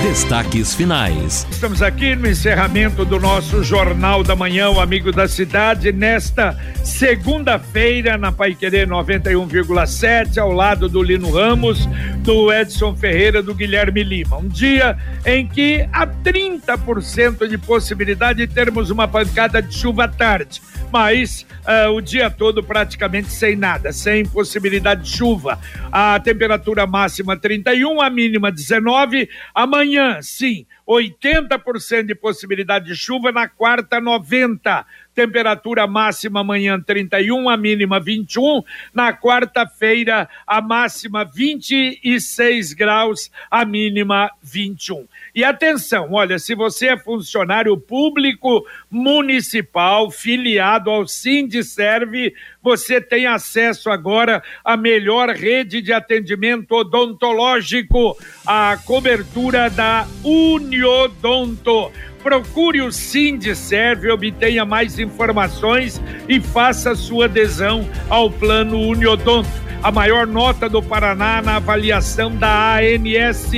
Destaques finais. Estamos aqui no encerramento do nosso Jornal da Manhã, o Amigo da Cidade, nesta segunda-feira, na Paiquerê 91,7, ao lado do Lino Ramos, do Edson Ferreira, do Guilherme Lima. Um dia em que há 30% de possibilidade de termos uma pancada de chuva à tarde mas uh, o dia todo praticamente sem nada, sem possibilidade de chuva. A temperatura máxima 31, a mínima 19. Amanhã, sim, 80% de possibilidade de chuva, na quarta 90. Temperatura máxima amanhã 31, a mínima 21. Na quarta-feira, a máxima 26 graus, a mínima 21. E atenção, olha, se você é funcionário público municipal, filiado ao Sindicerve, você tem acesso agora à melhor rede de atendimento odontológico, a cobertura da Uniodonto. Procure o Sindicerve, obtenha mais informações e faça sua adesão ao plano Uniodonto a maior nota do Paraná na avaliação da ANS.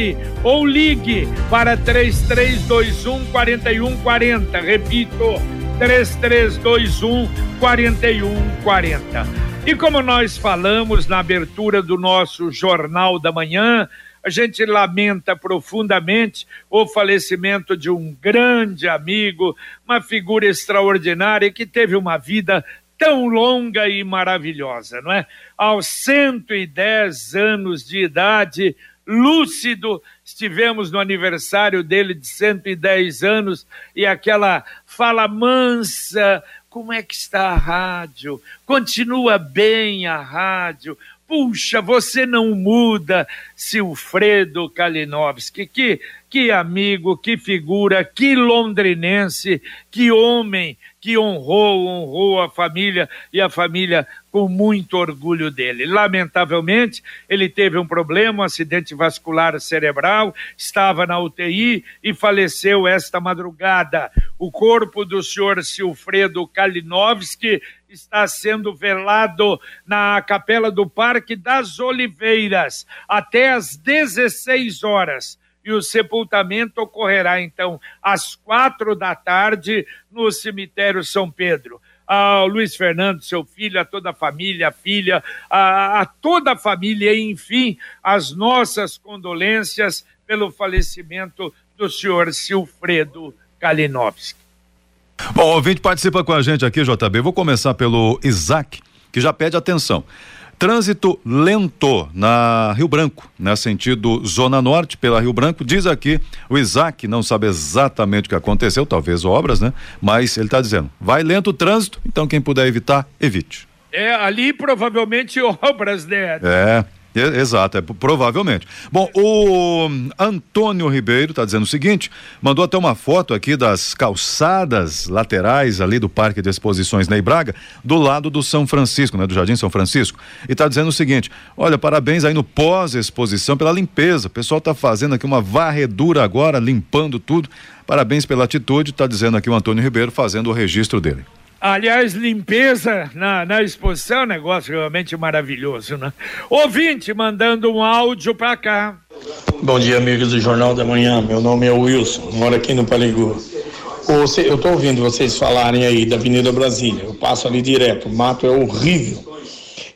Ou ligue para 3321 4140. Repito, 3321 4140. E como nós falamos na abertura do nosso Jornal da Manhã, a gente lamenta profundamente o falecimento de um grande amigo, uma figura extraordinária que teve uma vida tão longa e maravilhosa, não é? Aos 110 anos de idade, lúcido, estivemos no aniversário dele de 110 anos e aquela fala mansa, como é que está a rádio? Continua bem a rádio? Puxa, você não muda, Silfredo Kalinowski. Que, que amigo, que figura, que londrinense, que homem que honrou, honrou a família e a família com muito orgulho dele. Lamentavelmente, ele teve um problema, um acidente vascular cerebral, estava na UTI e faleceu esta madrugada. O corpo do senhor Silfredo Kalinowski está sendo velado na capela do Parque das Oliveiras até às 16 horas e o sepultamento ocorrerá então às quatro da tarde no cemitério São Pedro. Ao Luiz Fernando, seu filho, a toda a família, a filha, a, a toda a família, e, enfim, as nossas condolências pelo falecimento do senhor Silfredo Kalinowski. Bom, ouvinte participa com a gente aqui, JB. Vou começar pelo Isaac, que já pede atenção. Trânsito lento na Rio Branco, né? Sentido Zona Norte pela Rio Branco. Diz aqui o Isaac, não sabe exatamente o que aconteceu, talvez obras, né? Mas ele está dizendo, vai lento o trânsito, então quem puder evitar, evite. É, ali provavelmente obras, né? É. Exato, é, provavelmente. Bom, o Antônio Ribeiro está dizendo o seguinte: mandou até uma foto aqui das calçadas laterais ali do Parque de Exposições Ney Braga, do lado do São Francisco, né, do Jardim São Francisco. E está dizendo o seguinte: olha, parabéns aí no pós-exposição pela limpeza. O pessoal está fazendo aqui uma varredura agora, limpando tudo. Parabéns pela atitude, está dizendo aqui o Antônio Ribeiro, fazendo o registro dele. Aliás, limpeza na, na exposição é negócio realmente maravilhoso, né? Ouvinte mandando um áudio para cá. Bom dia, amigos do Jornal da Manhã. Meu nome é Wilson, moro aqui no Paligu. Eu estou ouvindo vocês falarem aí da Avenida Brasília. Eu passo ali direto. O mato é horrível.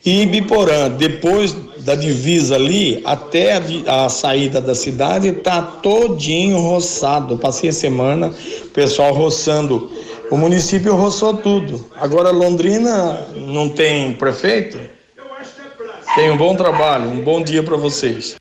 E Biporã, depois da divisa ali, até a, a saída da cidade, tá todinho roçado. passei a semana, pessoal roçando o município roçou tudo. Agora Londrina não tem prefeito? Tem um bom trabalho, um bom dia para vocês.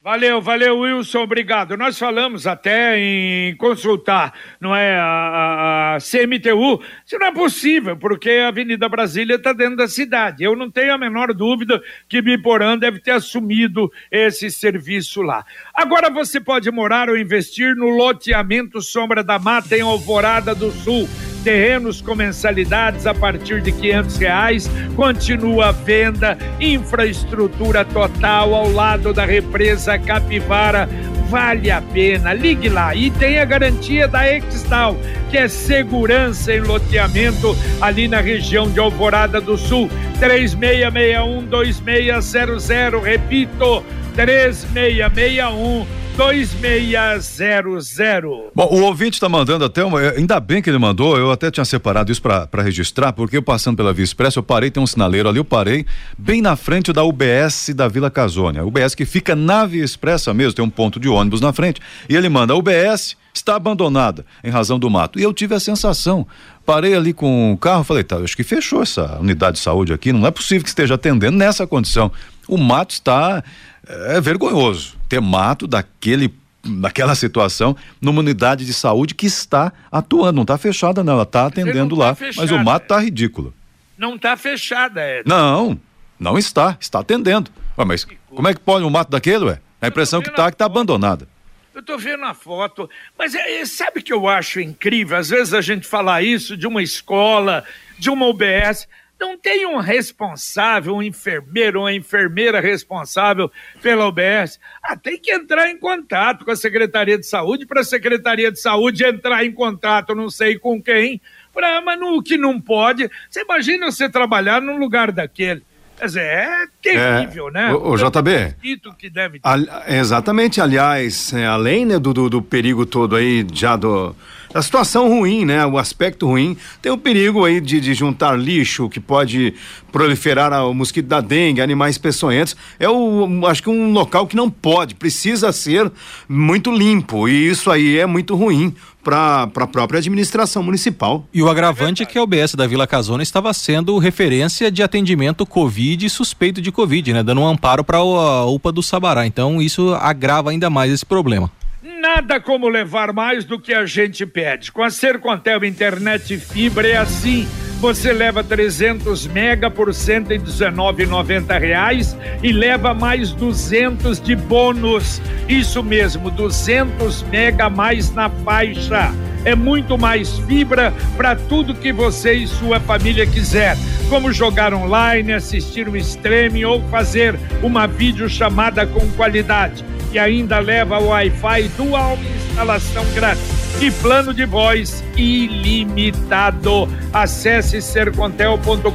Valeu, valeu, Wilson, obrigado. Nós falamos até em consultar, não é, a, a, CMTU, se não é possível, porque a Avenida Brasília está dentro da cidade. Eu não tenho a menor dúvida que Biporã deve ter assumido esse serviço lá. Agora você pode morar ou investir no loteamento Sombra da Mata em Alvorada do Sul terrenos com mensalidades a partir de quinhentos reais, continua a venda, infraestrutura total ao lado da represa Capivara vale a pena. Ligue lá e tem a garantia da Extal, que é segurança em loteamento ali na região de Alvorada do Sul. 3661 2600, repito, 3661 2600. Bom, o ouvinte está mandando até uma. Ainda bem que ele mandou, eu até tinha separado isso para registrar, porque eu passando pela Via Expressa, eu parei, tem um sinaleiro ali, eu parei bem na frente da UBS da Vila Casônia. UBS que fica na Via Expressa mesmo, tem um ponto de ônibus na frente. E ele manda: UBS está abandonada em razão do mato. E eu tive a sensação. Parei ali com o carro, falei, tá, acho que fechou essa unidade de saúde aqui, não é possível que esteja atendendo nessa condição. O mato está é vergonhoso ter mato daquele daquela situação numa unidade de saúde que está atuando, não está fechada não, ela está atendendo tá lá, fechada, mas o mato está ridículo. Não está fechada, é. Não, não está, está atendendo. Ué, mas como é que pode um mato daquele, ué? A impressão que está é que está abandonada. Eu estou vendo a foto, mas é, sabe o que eu acho incrível? Às vezes a gente fala isso de uma escola, de uma UBS, não tem um responsável, um enfermeiro, uma enfermeira responsável pela UBS. Ah, tem que entrar em contato com a Secretaria de Saúde, para a Secretaria de Saúde entrar em contato, não sei com quem, pra, mas no que não pode. Você imagina você trabalhar num lugar daquele. Quer dizer, é terrível, é, né? O, o JB. Que deve exatamente, aliás, é, além né, do, do, do perigo todo aí já do a situação ruim, né? O aspecto ruim. Tem o perigo aí de, de juntar lixo que pode proliferar o mosquito da dengue, animais peçonhentos. É o, acho que um local que não pode, precisa ser muito limpo. E isso aí é muito ruim para a própria administração municipal. E o agravante é que a UBS da Vila Casona estava sendo referência de atendimento Covid e suspeito de Covid, né? Dando um amparo para a UPA do Sabará. Então isso agrava ainda mais esse problema. Nada como levar mais do que a gente pede. Com a Sercontel Internet Fibra é assim. Você leva 300 mega por 119,90 reais e leva mais 200 de bônus. Isso mesmo, 200 mega mais na faixa. É muito mais fibra para tudo que você e sua família quiser, como jogar online, assistir um streaming ou fazer uma videochamada com qualidade e ainda leva Wi-Fi dual instalação grátis e plano de voz ilimitado. Acesse sercontel.com.br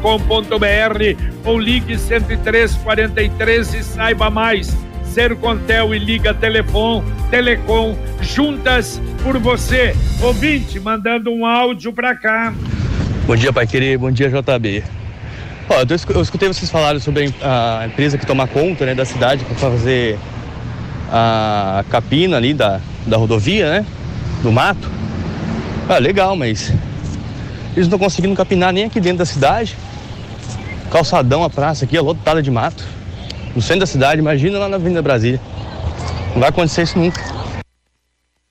ou ligue 10343 e saiba mais. Sercontel e Liga Telefone, Telecom, juntas por você. Ouvinte, mandando um áudio para cá. Bom dia, pai querido. Bom dia, JB. Ó, eu escutei vocês falarem sobre a empresa que toma conta né, da cidade para fazer a capina ali da, da rodovia, né? Do mato. Ah, legal, mas eles não estão conseguindo capinar nem aqui dentro da cidade. Calçadão, a praça aqui é lotada de mato. No centro da cidade, imagina lá na Avenida Brasília. Não vai acontecer isso nunca.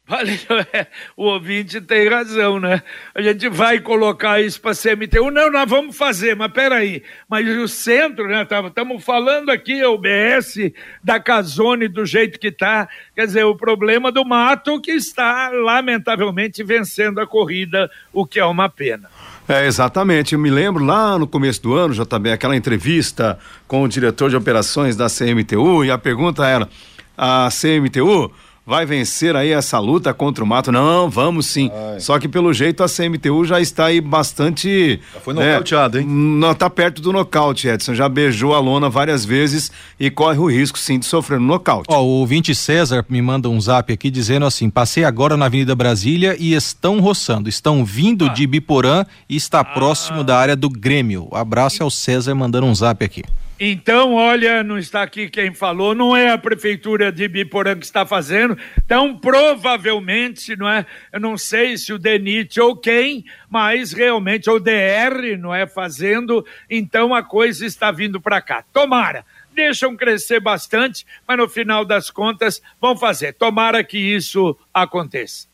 O ouvinte tem razão, né? A gente vai colocar isso para CMTU. Não, nós vamos fazer, mas peraí. Mas o centro, né? Estamos falando aqui, o BS da Casone do jeito que está. Quer dizer, o problema do mato que está, lamentavelmente, vencendo a corrida, o que é uma pena. É, exatamente. Eu me lembro lá no começo do ano, já também, aquela entrevista com o diretor de operações da CMTU, e a pergunta era: a CMTU vai vencer aí essa luta contra o mato? Não, vamos sim. Ai. Só que pelo jeito a CMTU já está aí bastante. Já foi né, nocauteado, hein? Não, tá perto do nocaute, Edson. Já beijou a lona várias vezes e corre o risco sim de sofrer um nocaute. Ó, o ouvinte César me manda um zap aqui dizendo assim: passei agora na Avenida Brasília e estão roçando, estão vindo ah. de Biporã e está ah. próximo da área do Grêmio. Abraço ao César mandando um zap aqui. Então, olha, não está aqui quem falou, não é a prefeitura de Biporã que está fazendo. Então, provavelmente, não é? Eu não sei se o DENIT ou quem, mas realmente o DR não é fazendo. Então, a coisa está vindo para cá. Tomara. Deixam crescer bastante, mas no final das contas vão fazer. Tomara que isso aconteça.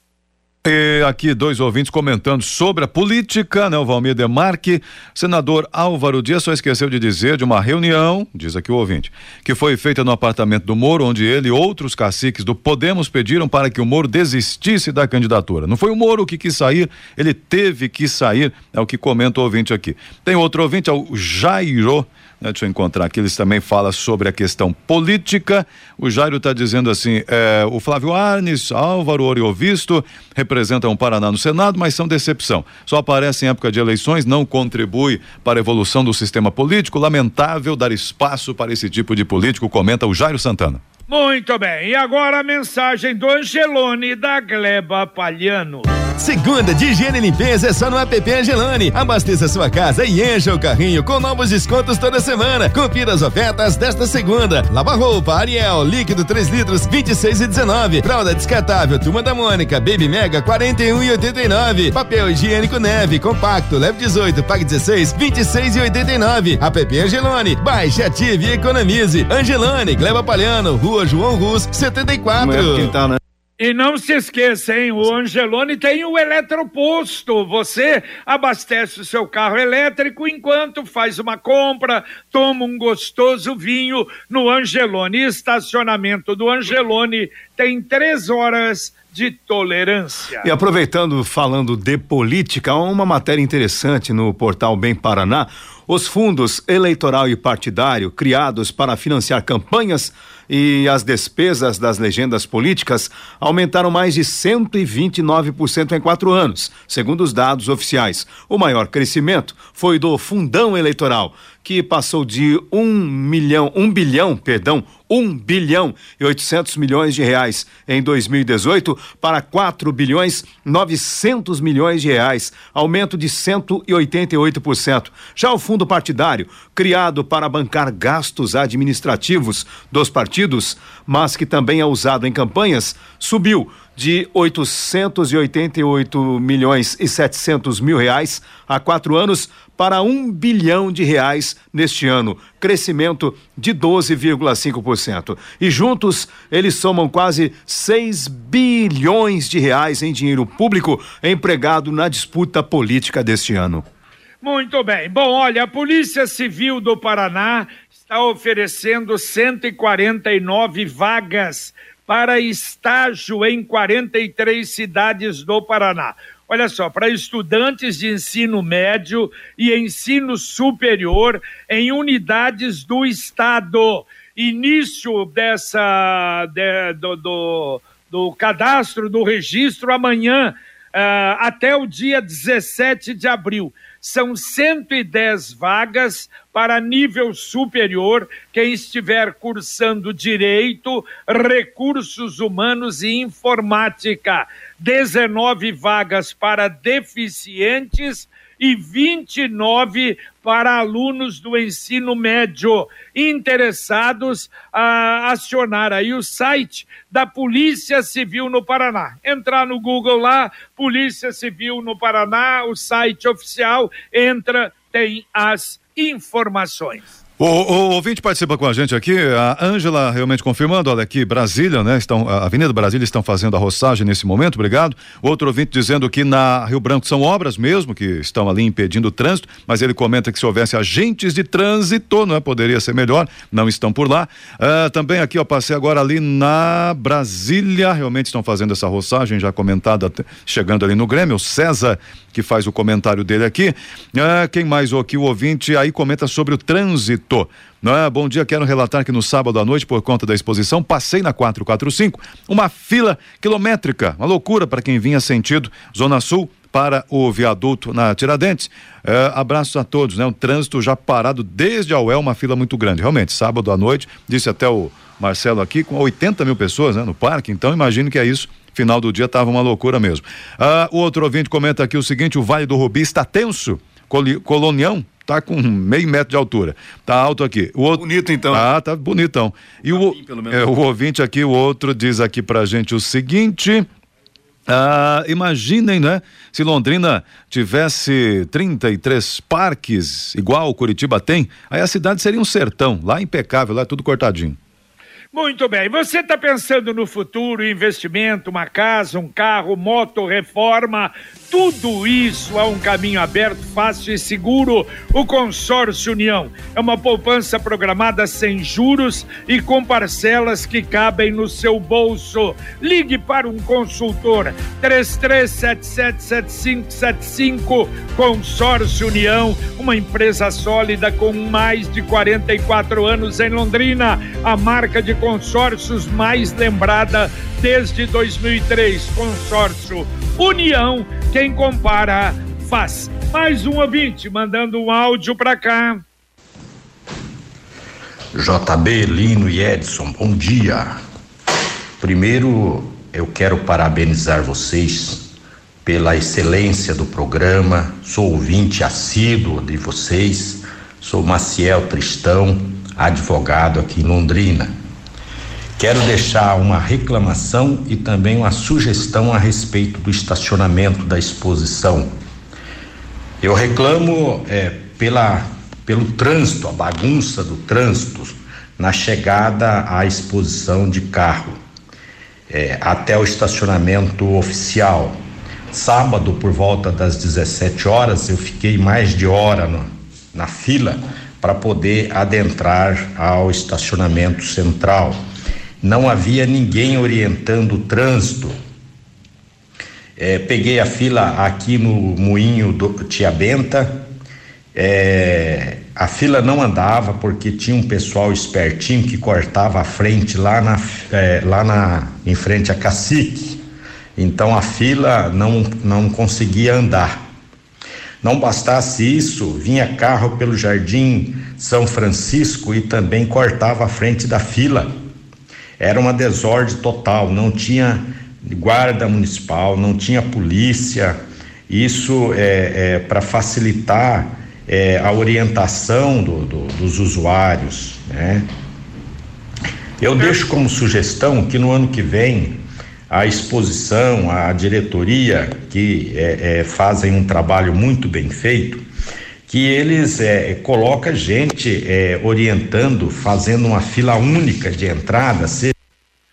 E aqui dois ouvintes comentando sobre a política, né? O Valmir Demarque, senador Álvaro Dias só esqueceu de dizer de uma reunião, diz aqui o ouvinte, que foi feita no apartamento do Moro, onde ele e outros caciques do Podemos pediram para que o Moro desistisse da candidatura. Não foi o Moro que quis sair, ele teve que sair, é o que comenta o ouvinte aqui. Tem outro ouvinte, é o Jairo né, deixa eu encontrar aqui, eles também falam sobre a questão política. O Jairo está dizendo assim: é, o Flávio Arnes, Álvaro Oriovisto representam o Paraná no Senado, mas são decepção. Só aparece em época de eleições, não contribui para a evolução do sistema político. Lamentável dar espaço para esse tipo de político, comenta o Jairo Santana. Muito bem, e agora a mensagem do Angelone da Gleba Palhano. Segunda de higiene e limpeza é só no app Angelone. Abasteça sua casa e encha o carrinho com novos descontos toda semana. Confira as ofertas desta segunda. Lava roupa, Ariel, líquido 3 litros, 26 e 19. Fralda descartável, Turma da Mônica, Baby Mega, 41 e 89. Papel higiênico Neve, compacto, leve 18, pague 16, 26 e 89. App Angelone. Baixe, ative e economize. Angelone, Gleba Palhano, Rua João Rus, 74. Não é e não se esqueça, hein? O Angelone tem o eletroposto. Você abastece o seu carro elétrico enquanto faz uma compra, toma um gostoso vinho no Angelone. Estacionamento do Angelone tem três horas de tolerância. E aproveitando, falando de política, uma matéria interessante no portal Bem Paraná. Os fundos eleitoral e partidário criados para financiar campanhas e as despesas das legendas políticas aumentaram mais de 129% em quatro anos, segundo os dados oficiais. O maior crescimento foi do fundão eleitoral, que passou de um milhão, um bilhão, perdão, um bilhão e 800 milhões de reais em 2018 para 4 bilhões 900 milhões de reais, aumento de 188%. Já o fundo partidário, criado para bancar gastos administrativos dos partidos, mas que também é usado em campanhas, subiu de 888 milhões e 700 mil reais há quatro anos para um bilhão de reais neste ano, crescimento de 12,5%. E juntos eles somam quase 6 bilhões de reais em dinheiro público empregado na disputa política deste ano. Muito bem. Bom, olha, a Polícia Civil do Paraná está oferecendo 149 vagas para estágio em 43 cidades do Paraná. Olha só, para estudantes de ensino médio e ensino superior em unidades do Estado. Início dessa de, do, do, do, cadastro, do registro amanhã, uh, até o dia 17 de abril. São 110 vagas para nível superior, quem estiver cursando direito, recursos humanos e informática. 19 vagas para deficientes e 29 para alunos do ensino médio interessados a acionar aí o site da Polícia Civil no Paraná. Entrar no Google lá, Polícia Civil no Paraná, o site oficial, entra, tem as informações. O, o, ouvinte participa com a gente aqui, a Ângela realmente confirmando, olha aqui, Brasília, né? Estão, a Avenida Brasília estão fazendo a roçagem nesse momento, obrigado. Outro ouvinte dizendo que na Rio Branco são obras mesmo, que estão ali impedindo o trânsito, mas ele comenta que se houvesse agentes de trânsito, não é? Poderia ser melhor, não estão por lá. Uh, também aqui, ó, passei agora ali na Brasília, realmente estão fazendo essa roçagem, já comentada, chegando ali no Grêmio, César que faz o comentário dele aqui. Ah, quem mais aqui, o ouvinte aí comenta sobre o trânsito. É? Bom dia, quero relatar que no sábado à noite, por conta da exposição, passei na 445, uma fila quilométrica, uma loucura para quem vinha sentido Zona Sul para o viaduto na Tiradentes. É, abraços a todos, né? O trânsito já parado desde a UEL, uma fila muito grande. Realmente, sábado à noite, disse até o Marcelo aqui, com 80 mil pessoas né, no parque, então imagino que é isso final do dia estava uma loucura mesmo. Ah, o outro ouvinte comenta aqui o seguinte: o Vale do Rubi está tenso. Colonião tá com meio metro de altura. Tá alto aqui. O outro... Bonito então. Ah, tá bonitão. E o, é, o ouvinte aqui, o outro diz aqui pra gente o seguinte. Ah, imaginem, né? Se Londrina tivesse 33 parques, igual o Curitiba tem, aí a cidade seria um sertão, lá impecável, lá tudo cortadinho. Muito bem. Você está pensando no futuro, investimento, uma casa, um carro, moto, reforma, tudo isso há um caminho aberto, fácil e seguro. O Consórcio União é uma poupança programada sem juros e com parcelas que cabem no seu bolso. Ligue para um consultor 33777575 Consórcio União, uma empresa sólida com mais de 44 anos em Londrina, a marca de consórcios mais lembrada desde 2003. Consórcio União, quem compara faz. Mais um ouvinte mandando um áudio para cá. JB, Lino e Edson, bom dia. Primeiro, eu quero parabenizar vocês pela excelência do programa. Sou ouvinte assíduo de vocês. Sou Maciel Tristão, advogado aqui em Londrina. Quero deixar uma reclamação e também uma sugestão a respeito do estacionamento da exposição. Eu reclamo é, pela, pelo trânsito, a bagunça do trânsito na chegada à exposição de carro é, até o estacionamento oficial. Sábado, por volta das 17 horas, eu fiquei mais de hora no, na fila para poder adentrar ao estacionamento central não havia ninguém orientando o trânsito. É, peguei a fila aqui no moinho do Tia Benta. É, a fila não andava porque tinha um pessoal espertinho que cortava a frente lá na, é, lá na em frente a Cacique. Então a fila não, não conseguia andar. Não bastasse isso, vinha carro pelo Jardim São Francisco e também cortava a frente da fila. Era uma desordem total, não tinha guarda municipal, não tinha polícia. Isso é, é para facilitar é, a orientação do, do, dos usuários, né? Eu deixo como sugestão que no ano que vem a exposição, a diretoria que é, é, fazem um trabalho muito bem feito, que eles é, coloca gente é, orientando, fazendo uma fila única de entrada. Se...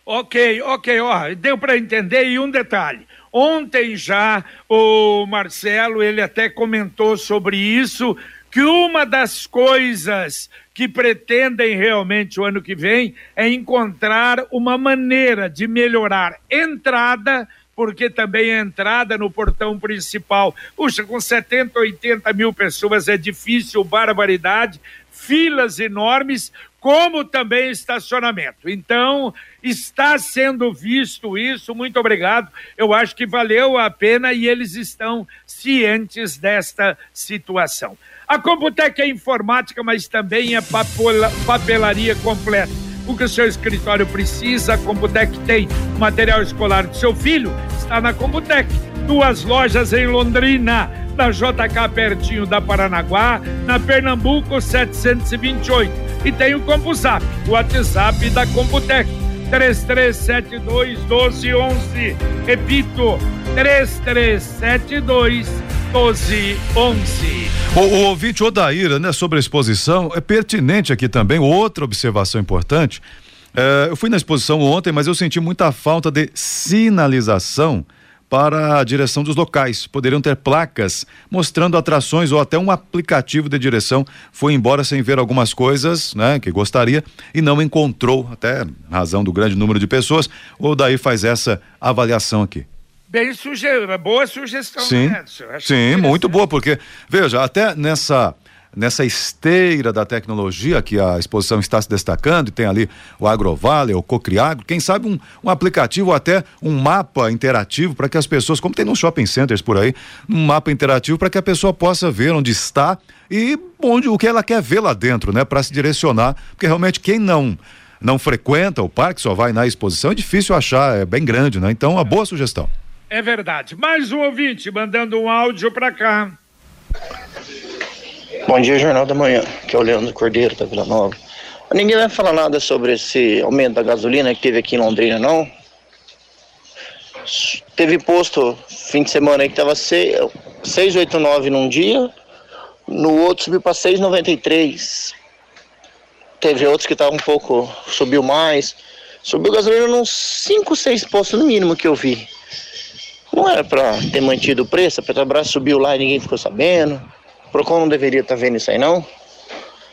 Ok, ok, ó, deu para entender e um detalhe. Ontem já o Marcelo ele até comentou sobre isso que uma das coisas que pretendem realmente o ano que vem é encontrar uma maneira de melhorar entrada porque também a entrada no portão principal, puxa, com 70, 80 mil pessoas é difícil, barbaridade, filas enormes, como também estacionamento. Então, está sendo visto isso, muito obrigado. Eu acho que valeu a pena e eles estão cientes desta situação. A Computec é informática, mas também é papelaria completa o que o seu escritório precisa, a Computec tem. Material escolar do seu filho está na Computec. Duas lojas em Londrina, na JK pertinho da Paranaguá, na Pernambuco 728. E tem o CompuZap, o WhatsApp da Computec. 3372 1211. Repito, 3372 1211. O, o ouvinte Odaíra, né, sobre a exposição, é pertinente aqui também, outra observação importante. É, eu fui na exposição ontem, mas eu senti muita falta de sinalização para a direção dos locais. Poderiam ter placas mostrando atrações ou até um aplicativo de direção. Foi embora sem ver algumas coisas, né, que gostaria e não encontrou, até razão do grande número de pessoas. O daí faz essa avaliação aqui. Bem suge... boa sugestão, sim, né, Sim, muito boa, porque, veja, até nessa nessa esteira da tecnologia que a exposição está se destacando, e tem ali o Agrovale, o Cocriagro, quem sabe um, um aplicativo ou até um mapa interativo para que as pessoas, como tem nos shopping centers por aí, um mapa interativo para que a pessoa possa ver onde está e onde o que ela quer ver lá dentro, né, para se direcionar, porque realmente quem não não frequenta o parque, só vai na exposição, é difícil achar, é bem grande, né? Então, uma boa sugestão. É verdade. Mais um ouvinte mandando um áudio para cá. Bom dia, Jornal da Manhã, que é o Leandro Cordeiro da Vila Nova. Ninguém vai falar nada sobre esse aumento da gasolina que teve aqui em Londrina, não? Teve posto fim de semana aí que tava 6,89 num dia, no outro subiu para 6,93. teve outros que estavam um pouco, subiu mais. Subiu gasolina nos 5, 6 postos no mínimo que eu vi. Não era para ter mantido o preço, a Petrobras subiu lá e ninguém ficou sabendo. O Procon não deveria estar tá vendo isso aí, não?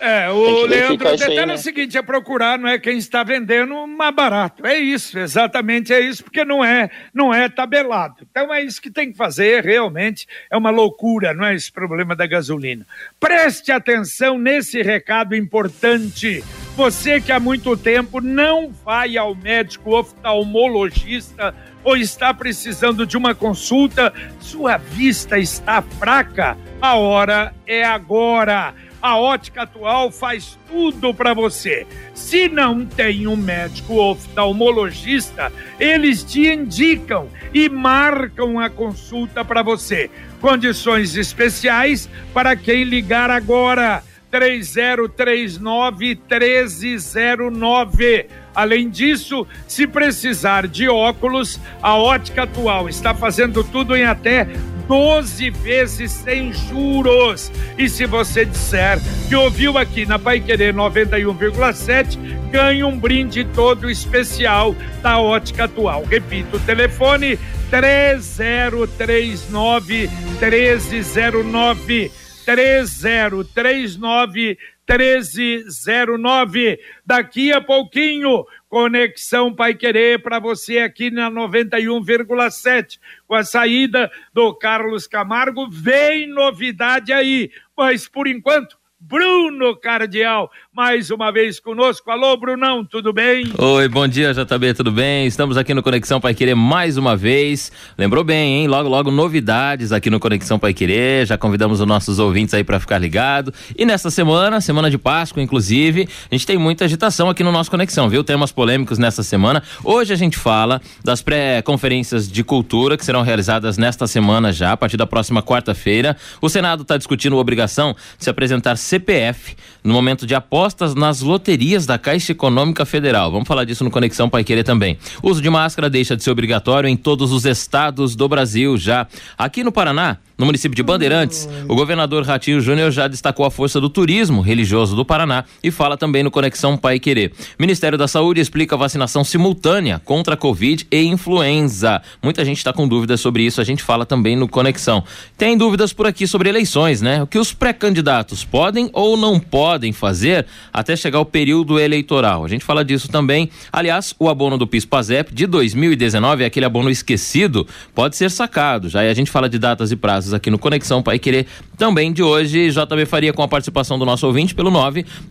É, o Leandro até né? o seguinte, é procurar, não é quem está vendendo mais barato. É isso, exatamente é isso, porque não é, não é tabelado. Então é isso que tem que fazer, realmente é uma loucura, não é esse problema da gasolina. Preste atenção nesse recado importante. Você que há muito tempo não vai ao médico oftalmologista ou está precisando de uma consulta, sua vista está fraca, a hora é agora a ótica atual faz tudo para você. Se não tem um médico oftalmologista, eles te indicam e marcam a consulta para você. Condições especiais para quem ligar agora. 3039 1309. Além disso, se precisar de óculos, a Ótica Atual está fazendo tudo em até 12 vezes sem juros. E se você disser que ouviu aqui na Pai Querer 91,7, ganhe um brinde todo especial da Ótica Atual. Repito, o telefone 3039 1309 3039 1309. Daqui a pouquinho, Conexão Pai Querer para você aqui na 91,7. Com a saída do Carlos Camargo, vem novidade aí. Mas por enquanto, Bruno Cardial, mais uma vez conosco. Alô, Brunão, tudo bem? Oi, bom dia, JB, tudo bem? Estamos aqui no Conexão Pai Querer mais uma vez. Lembrou bem, hein? Logo, logo, novidades aqui no Conexão Pai Querer. Já convidamos os nossos ouvintes aí para ficar ligado. E nesta semana, semana de Páscoa, inclusive, a gente tem muita agitação aqui no nosso Conexão, viu? Temas polêmicos nesta semana. Hoje a gente fala das pré-conferências de cultura que serão realizadas nesta semana já, a partir da próxima quarta-feira. O Senado está discutindo a obrigação de se apresentar CPF no momento de apostas nas loterias da Caixa Econômica Federal. Vamos falar disso no Conexão Pai Querer também. O uso de máscara deixa de ser obrigatório em todos os estados do Brasil já. Aqui no Paraná, no município de Bandeirantes, o governador Ratinho Júnior já destacou a força do turismo religioso do Paraná e fala também no Conexão Pai Querer. Ministério da Saúde explica a vacinação simultânea contra a Covid e influenza. Muita gente está com dúvidas sobre isso, a gente fala também no Conexão. Tem dúvidas por aqui sobre eleições, né? O que os pré-candidatos podem ou não podem fazer até chegar o período eleitoral. A gente fala disso também. Aliás, o abono do PIS-PASEP de 2019, aquele abono esquecido, pode ser sacado. Já e a gente fala de datas e prazos aqui no Conexão Pai Querer também de hoje. JB Faria com a participação do nosso ouvinte pelo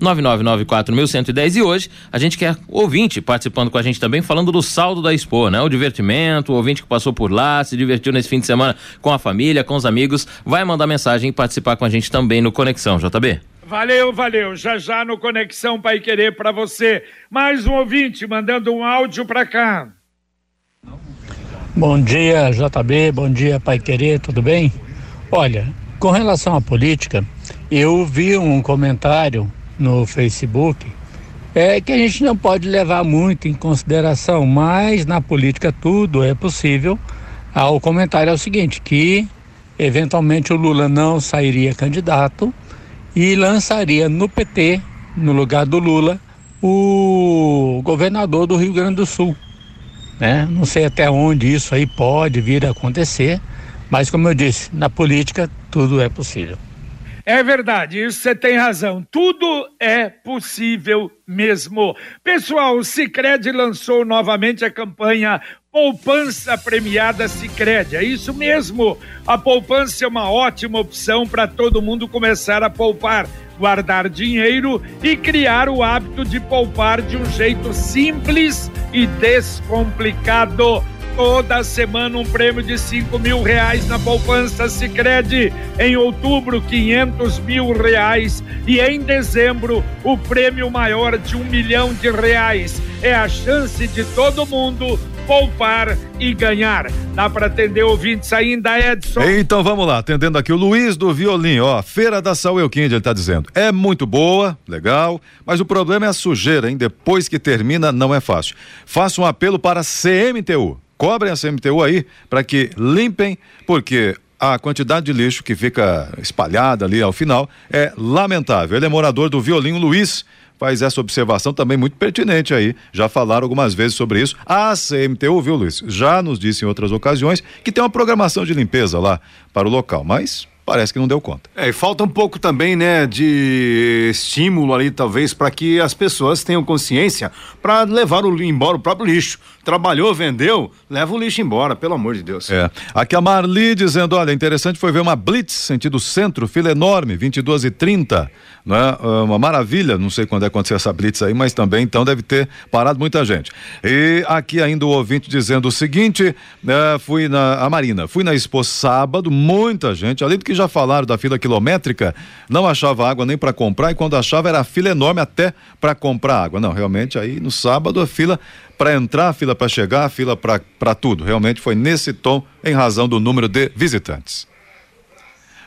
999941110 e hoje a gente quer ouvinte participando com a gente também falando do saldo da Expo, né? O divertimento, o ouvinte que passou por lá, se divertiu nesse fim de semana com a família, com os amigos, vai mandar mensagem e participar com a gente também no Conexão, JB. Valeu, valeu. Já já no Conexão Pai Querer para você. Mais um ouvinte mandando um áudio para cá. Bom dia, JB. Bom dia, Pai Querer. Tudo bem? Olha, com relação à política, eu vi um comentário no Facebook é que a gente não pode levar muito em consideração, mas na política tudo é possível. Ah, o comentário é o seguinte, que eventualmente o Lula não sairia candidato e lançaria no PT, no lugar do Lula, o governador do Rio Grande do Sul. Né? Não sei até onde isso aí pode vir a acontecer, mas, como eu disse, na política tudo é possível. É verdade, isso você tem razão. Tudo é possível mesmo. Pessoal, o Cicred lançou novamente a campanha Poupança Premiada Cicred. É isso mesmo. A poupança é uma ótima opção para todo mundo começar a poupar, guardar dinheiro e criar o hábito de poupar de um jeito simples e descomplicado. Toda semana um prêmio de cinco mil reais na poupança Sicredi. Em outubro, quinhentos mil reais e em dezembro o prêmio maior de um milhão de reais. É a chance de todo mundo poupar e ganhar. Dá para atender ouvintes ainda, Edson? Então vamos lá, atendendo aqui o Luiz do Violim, ó, Feira da Saúl Elquinde, ele tá dizendo, é muito boa, legal, mas o problema é a sujeira, hein? Depois que termina, não é fácil. Faço um apelo para a CMTU, cobrem a CMTU aí para que limpem, porque a quantidade de lixo que fica espalhada ali ao final é lamentável. Ele é morador do Violinho Luiz, faz essa observação também muito pertinente aí. Já falaram algumas vezes sobre isso. A CMTU, viu, Luiz? Já nos disse em outras ocasiões que tem uma programação de limpeza lá para o local, mas parece que não deu conta. É, e falta um pouco também, né, de estímulo ali, talvez, para que as pessoas tenham consciência para levar o embora o próprio lixo. Trabalhou, vendeu, leva o lixo embora, pelo amor de Deus. É. Aqui a Marli dizendo: olha, interessante foi ver uma Blitz sentido centro, fila enorme, 22 e 30. Não é? Uma maravilha, não sei quando é acontecer essa Blitz aí, mas também então deve ter parado muita gente. E aqui ainda o ouvinte dizendo o seguinte: é, fui na a Marina, fui na Expo sábado, muita gente, além do que já falaram da fila quilométrica, não achava água nem para comprar e quando achava era fila enorme até para comprar água. Não, realmente aí no sábado a fila para entrar, a fila para chegar, a fila para tudo. Realmente foi nesse tom em razão do número de visitantes.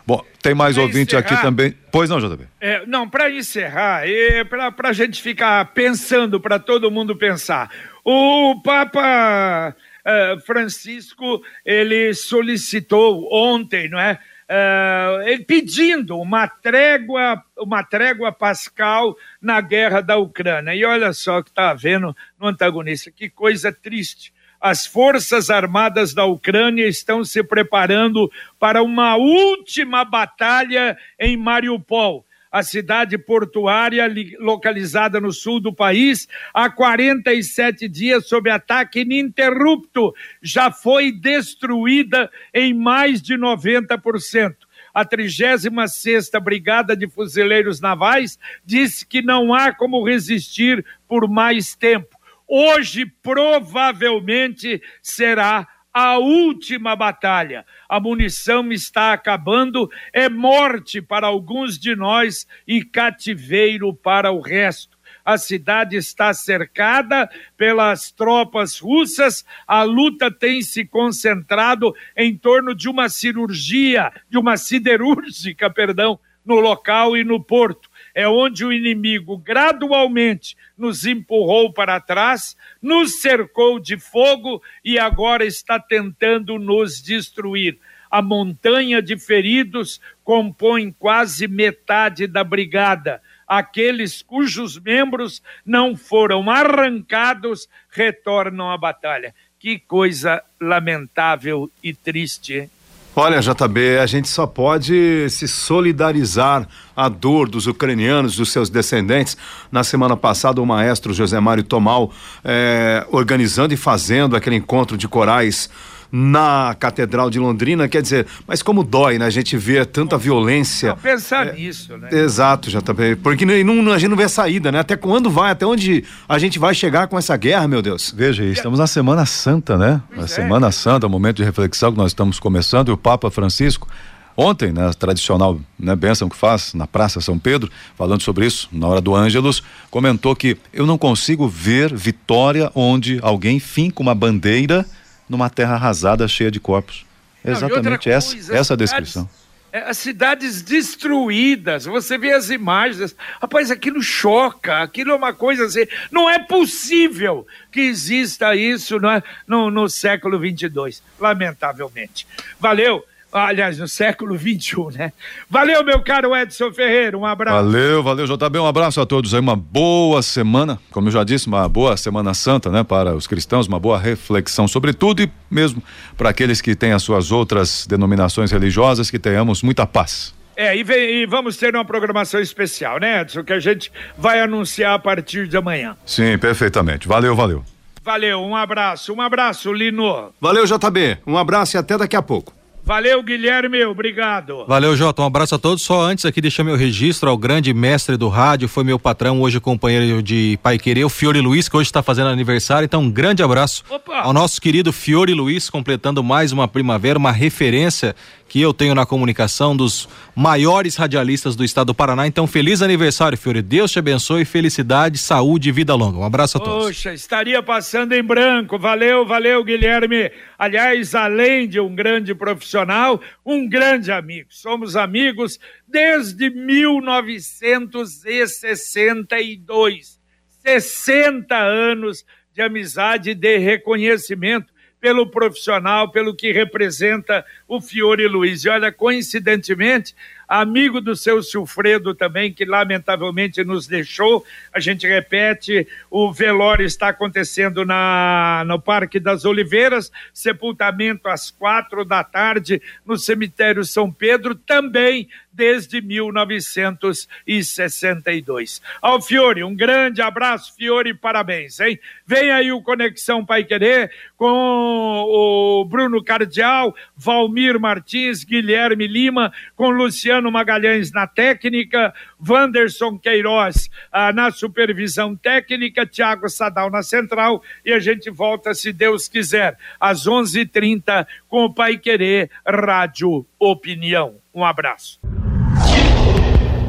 Bom, tem mais pra ouvinte encerrar, aqui também. Pois não, JB? É, não, para encerrar, é, para a gente ficar pensando, para todo mundo pensar. O Papa uh, Francisco, ele solicitou ontem, não é? Uh, pedindo uma trégua, uma trégua pascal na guerra da Ucrânia. E olha só o que está havendo no antagonista, que coisa triste. As forças armadas da Ucrânia estão se preparando para uma última batalha em Mariupol a cidade portuária localizada no sul do país, há 47 dias sob ataque ininterrupto, já foi destruída em mais de 90% a 36ª Brigada de Fuzileiros Navais disse que não há como resistir por mais tempo. Hoje, provavelmente, será a última batalha. A munição está acabando, é morte para alguns de nós e cativeiro para o resto. A cidade está cercada pelas tropas russas, a luta tem se concentrado em torno de uma cirurgia, de uma siderúrgica, perdão, no local e no porto é onde o inimigo gradualmente nos empurrou para trás, nos cercou de fogo e agora está tentando nos destruir. A montanha de feridos compõe quase metade da brigada. Aqueles cujos membros não foram arrancados retornam à batalha. Que coisa lamentável e triste? Olha, JB, a gente só pode se solidarizar a dor dos ucranianos, dos seus descendentes. Na semana passada, o maestro José Mário Tomal, eh, organizando e fazendo aquele encontro de corais na Catedral de Londrina, quer dizer, mas como dói, né? A gente vê tanta violência. Não, pensar é, nisso, né? Exato, já também. Porque não, a gente não vê saída, né? Até quando vai, até onde a gente vai chegar com essa guerra, meu Deus? Veja, estamos na Semana Santa, né? Na é. Semana Santa, momento de reflexão que nós estamos começando, e o Papa Francisco. Ontem, né, tradicional né, bênção que faz na Praça São Pedro, falando sobre isso, na hora do Ângelos, comentou que eu não consigo ver vitória onde alguém finca uma bandeira numa terra arrasada, cheia de corpos. Não, Exatamente coisa, essa, essa descrição. É, as cidades destruídas, você vê as imagens, rapaz, aquilo choca, aquilo é uma coisa assim, não é possível que exista isso é, no, no século 22, lamentavelmente. Valeu, aliás, no século 21, né? Valeu, meu caro Edson Ferreira, um abraço. Valeu, valeu, JB, um abraço a todos aí, uma boa semana, como eu já disse, uma boa Semana Santa, né, para os cristãos, uma boa reflexão sobre tudo e mesmo para aqueles que têm as suas outras denominações religiosas, que tenhamos muita paz. É, e, vem, e, vamos ter uma programação especial, né, Edson, que a gente vai anunciar a partir de amanhã. Sim, perfeitamente. Valeu, valeu. Valeu, um abraço, um abraço, Lino. Valeu, JB, um abraço e até daqui a pouco. Valeu, Guilherme, obrigado. Valeu, Jota, um abraço a todos. Só antes aqui deixar meu registro ao grande mestre do rádio, foi meu patrão, hoje companheiro de Pai Querer, o Fiore Luiz, que hoje está fazendo aniversário. Então, um grande abraço Opa. ao nosso querido Fiore Luiz, completando mais uma primavera, uma referência que eu tenho na comunicação dos maiores radialistas do estado do Paraná. Então, feliz aniversário, Fiore. Deus te abençoe, felicidade, saúde e vida longa. Um abraço a todos. Poxa, estaria passando em branco. Valeu, valeu, Guilherme. Aliás, além de um grande profissional, um grande amigo. Somos amigos desde 1962. 60 anos de amizade e de reconhecimento pelo profissional, pelo que representa o Fiore Luiz. E olha, coincidentemente, amigo do seu Silfredo também, que lamentavelmente nos deixou. A gente repete, o velório está acontecendo na, no Parque das Oliveiras, sepultamento às quatro da tarde no cemitério São Pedro, também desde 1962. Ao Fiore, um grande abraço, Fiore, parabéns, hein? Vem aí o Conexão Pai Querer com o Bruno Cardial, Valmir Martins, Guilherme Lima, com Luciano Magalhães na técnica, Wanderson Queiroz ah, na supervisão técnica, Tiago Sadal na central e a gente volta, se Deus quiser, às 11:30 com o Pai Querer Rádio Opinião. Um abraço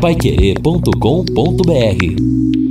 paiquerê.com.br